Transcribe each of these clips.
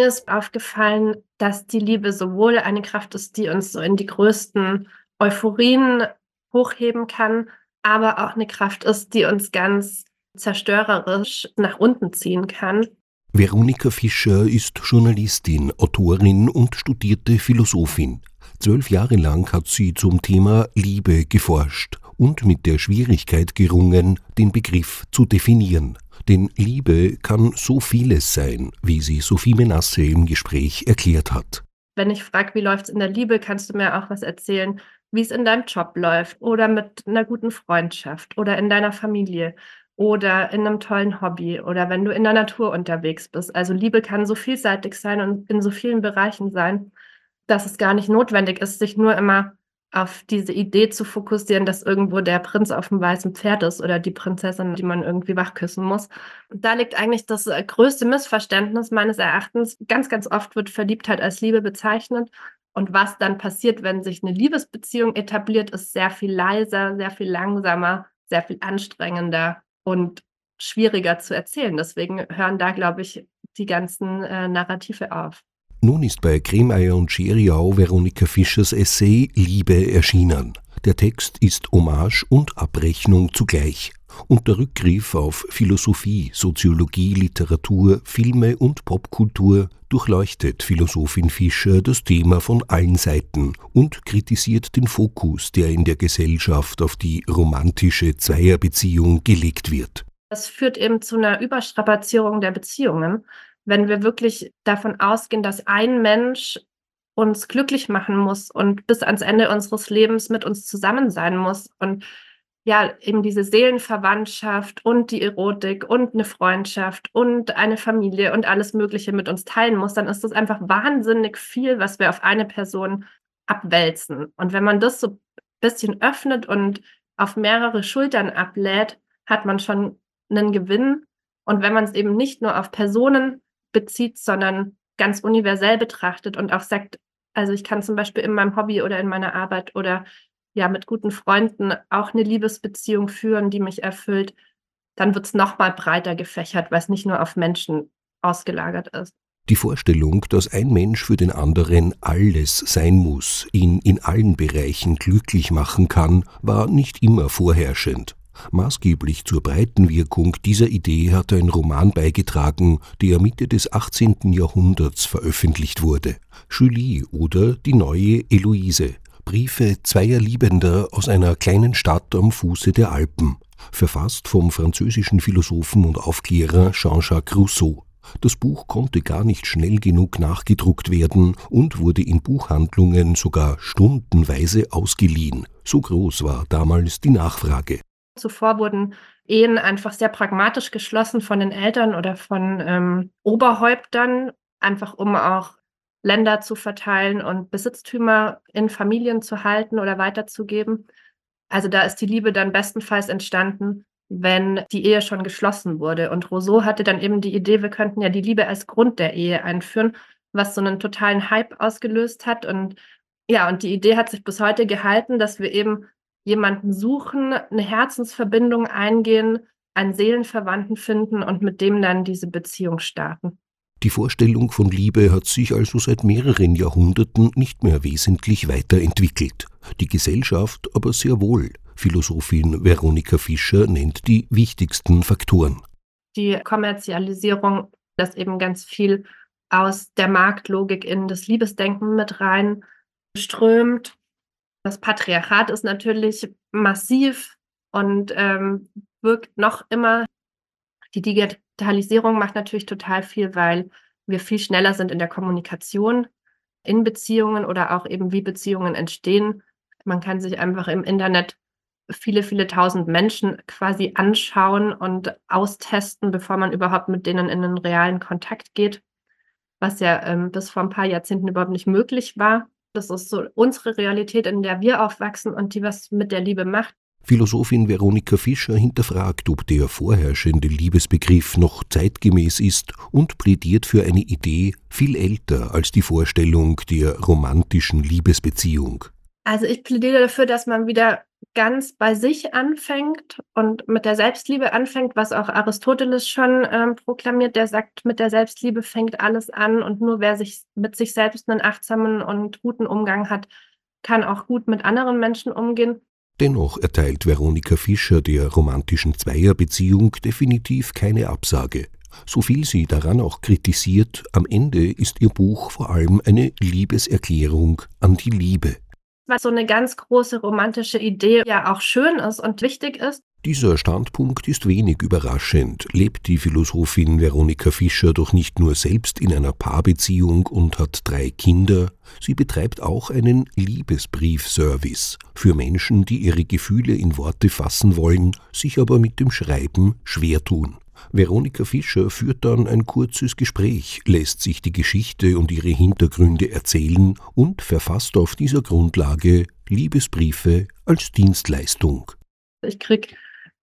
Mir ist aufgefallen, dass die Liebe sowohl eine Kraft ist, die uns so in die größten Euphorien hochheben kann, aber auch eine Kraft ist, die uns ganz zerstörerisch nach unten ziehen kann. Veronika Fischer ist Journalistin, Autorin und studierte Philosophin. Zwölf Jahre lang hat sie zum Thema Liebe geforscht und mit der Schwierigkeit gerungen, den Begriff zu definieren. Denn Liebe kann so vieles sein, wie sie Sophie Menasse im Gespräch erklärt hat. Wenn ich frage, wie läuft es in der Liebe, kannst du mir auch was erzählen, wie es in deinem Job läuft oder mit einer guten Freundschaft oder in deiner Familie oder in einem tollen Hobby oder wenn du in der Natur unterwegs bist. Also Liebe kann so vielseitig sein und in so vielen Bereichen sein, dass es gar nicht notwendig ist, sich nur immer auf diese Idee zu fokussieren, dass irgendwo der Prinz auf dem weißen Pferd ist oder die Prinzessin, die man irgendwie wachküssen muss. Da liegt eigentlich das äh, größte Missverständnis meines Erachtens. Ganz, ganz oft wird Verliebtheit als Liebe bezeichnet. Und was dann passiert, wenn sich eine Liebesbeziehung etabliert, ist sehr viel leiser, sehr viel langsamer, sehr viel anstrengender und schwieriger zu erzählen. Deswegen hören da, glaube ich, die ganzen äh, Narrative auf. Nun ist bei Kremeyer und Scheriau Veronika Fischers Essay Liebe erschienen. Der Text ist Hommage und Abrechnung zugleich. Und der Rückgriff auf Philosophie, Soziologie, Literatur, Filme und Popkultur durchleuchtet Philosophin Fischer das Thema von allen Seiten und kritisiert den Fokus, der in der Gesellschaft auf die romantische Zweierbeziehung gelegt wird. Das führt eben zu einer Überstrapazierung der Beziehungen wenn wir wirklich davon ausgehen, dass ein Mensch uns glücklich machen muss und bis ans Ende unseres Lebens mit uns zusammen sein muss und ja, eben diese Seelenverwandtschaft und die Erotik und eine Freundschaft und eine Familie und alles Mögliche mit uns teilen muss, dann ist das einfach wahnsinnig viel, was wir auf eine Person abwälzen. Und wenn man das so ein bisschen öffnet und auf mehrere Schultern ablädt, hat man schon einen Gewinn. Und wenn man es eben nicht nur auf Personen bezieht, sondern ganz universell betrachtet und auch sagt, also ich kann zum Beispiel in meinem Hobby oder in meiner Arbeit oder ja mit guten Freunden auch eine Liebesbeziehung führen, die mich erfüllt, dann wird es nochmal breiter gefächert, weil es nicht nur auf Menschen ausgelagert ist. Die Vorstellung, dass ein Mensch für den anderen alles sein muss, ihn in allen Bereichen glücklich machen kann, war nicht immer vorherrschend. Maßgeblich zur breiten Wirkung dieser Idee hat ein Roman beigetragen, der Mitte des 18. Jahrhunderts veröffentlicht wurde. Julie oder Die neue Eloise. Briefe zweier Liebender aus einer kleinen Stadt am Fuße der Alpen. Verfasst vom französischen Philosophen und Aufklärer Jean-Jacques Rousseau. Das Buch konnte gar nicht schnell genug nachgedruckt werden und wurde in Buchhandlungen sogar stundenweise ausgeliehen. So groß war damals die Nachfrage. Zuvor wurden Ehen einfach sehr pragmatisch geschlossen von den Eltern oder von ähm, Oberhäuptern, einfach um auch Länder zu verteilen und Besitztümer in Familien zu halten oder weiterzugeben. Also da ist die Liebe dann bestenfalls entstanden, wenn die Ehe schon geschlossen wurde. Und Rousseau hatte dann eben die Idee, wir könnten ja die Liebe als Grund der Ehe einführen, was so einen totalen Hype ausgelöst hat. Und ja, und die Idee hat sich bis heute gehalten, dass wir eben jemanden suchen, eine Herzensverbindung eingehen, einen Seelenverwandten finden und mit dem dann diese Beziehung starten. Die Vorstellung von Liebe hat sich also seit mehreren Jahrhunderten nicht mehr wesentlich weiterentwickelt. Die Gesellschaft aber sehr wohl. Philosophin Veronika Fischer nennt die wichtigsten Faktoren. Die Kommerzialisierung, das eben ganz viel aus der Marktlogik in das Liebesdenken mit rein strömt das Patriarchat ist natürlich massiv und ähm, wirkt noch immer. Die Digitalisierung macht natürlich total viel, weil wir viel schneller sind in der Kommunikation in Beziehungen oder auch eben wie Beziehungen entstehen. Man kann sich einfach im Internet viele, viele tausend Menschen quasi anschauen und austesten, bevor man überhaupt mit denen in einen realen Kontakt geht, was ja ähm, bis vor ein paar Jahrzehnten überhaupt nicht möglich war. Das ist so unsere Realität, in der wir aufwachsen und die was mit der Liebe macht. Philosophin Veronika Fischer hinterfragt, ob der vorherrschende Liebesbegriff noch zeitgemäß ist und plädiert für eine Idee viel älter als die Vorstellung der romantischen Liebesbeziehung. Also ich plädiere dafür, dass man wieder ganz bei sich anfängt und mit der Selbstliebe anfängt, was auch Aristoteles schon ähm, proklamiert. Der sagt, mit der Selbstliebe fängt alles an und nur wer sich mit sich selbst einen achtsamen und guten Umgang hat, kann auch gut mit anderen Menschen umgehen. Dennoch erteilt Veronika Fischer der romantischen Zweierbeziehung definitiv keine Absage. So viel sie daran auch kritisiert, am Ende ist ihr Buch vor allem eine Liebeserklärung an die Liebe was so eine ganz große romantische Idee ja auch schön ist und wichtig ist. Dieser Standpunkt ist wenig überraschend, lebt die Philosophin Veronika Fischer doch nicht nur selbst in einer Paarbeziehung und hat drei Kinder, sie betreibt auch einen Liebesbriefservice für Menschen, die ihre Gefühle in Worte fassen wollen, sich aber mit dem Schreiben schwer tun. Veronika Fischer führt dann ein kurzes Gespräch, lässt sich die Geschichte und ihre Hintergründe erzählen und verfasst auf dieser Grundlage Liebesbriefe als Dienstleistung. Ich krieg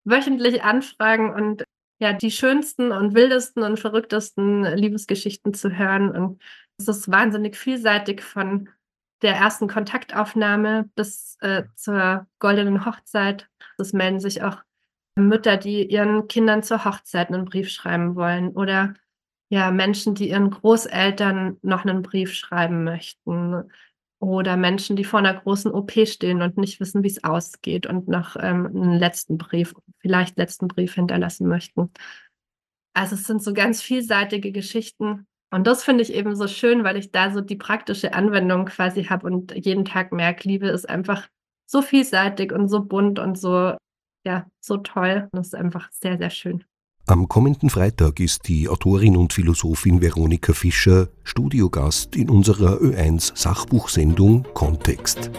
wöchentlich Anfragen und ja, die schönsten und wildesten und verrücktesten Liebesgeschichten zu hören. Und es ist wahnsinnig vielseitig von der ersten Kontaktaufnahme bis äh, zur goldenen Hochzeit. Es melden sich auch Mütter, die ihren Kindern zur Hochzeit einen Brief schreiben wollen oder ja, Menschen, die ihren Großeltern noch einen Brief schreiben möchten oder Menschen, die vor einer großen OP stehen und nicht wissen, wie es ausgeht und noch ähm, einen letzten Brief, vielleicht letzten Brief hinterlassen möchten. Also es sind so ganz vielseitige Geschichten. Und das finde ich eben so schön, weil ich da so die praktische Anwendung quasi habe und jeden Tag merke, Liebe ist einfach so vielseitig und so bunt und so ja, so toll. Das ist einfach sehr, sehr schön. Am kommenden Freitag ist die Autorin und Philosophin Veronika Fischer Studiogast in unserer Ö1 Sachbuchsendung Kontext.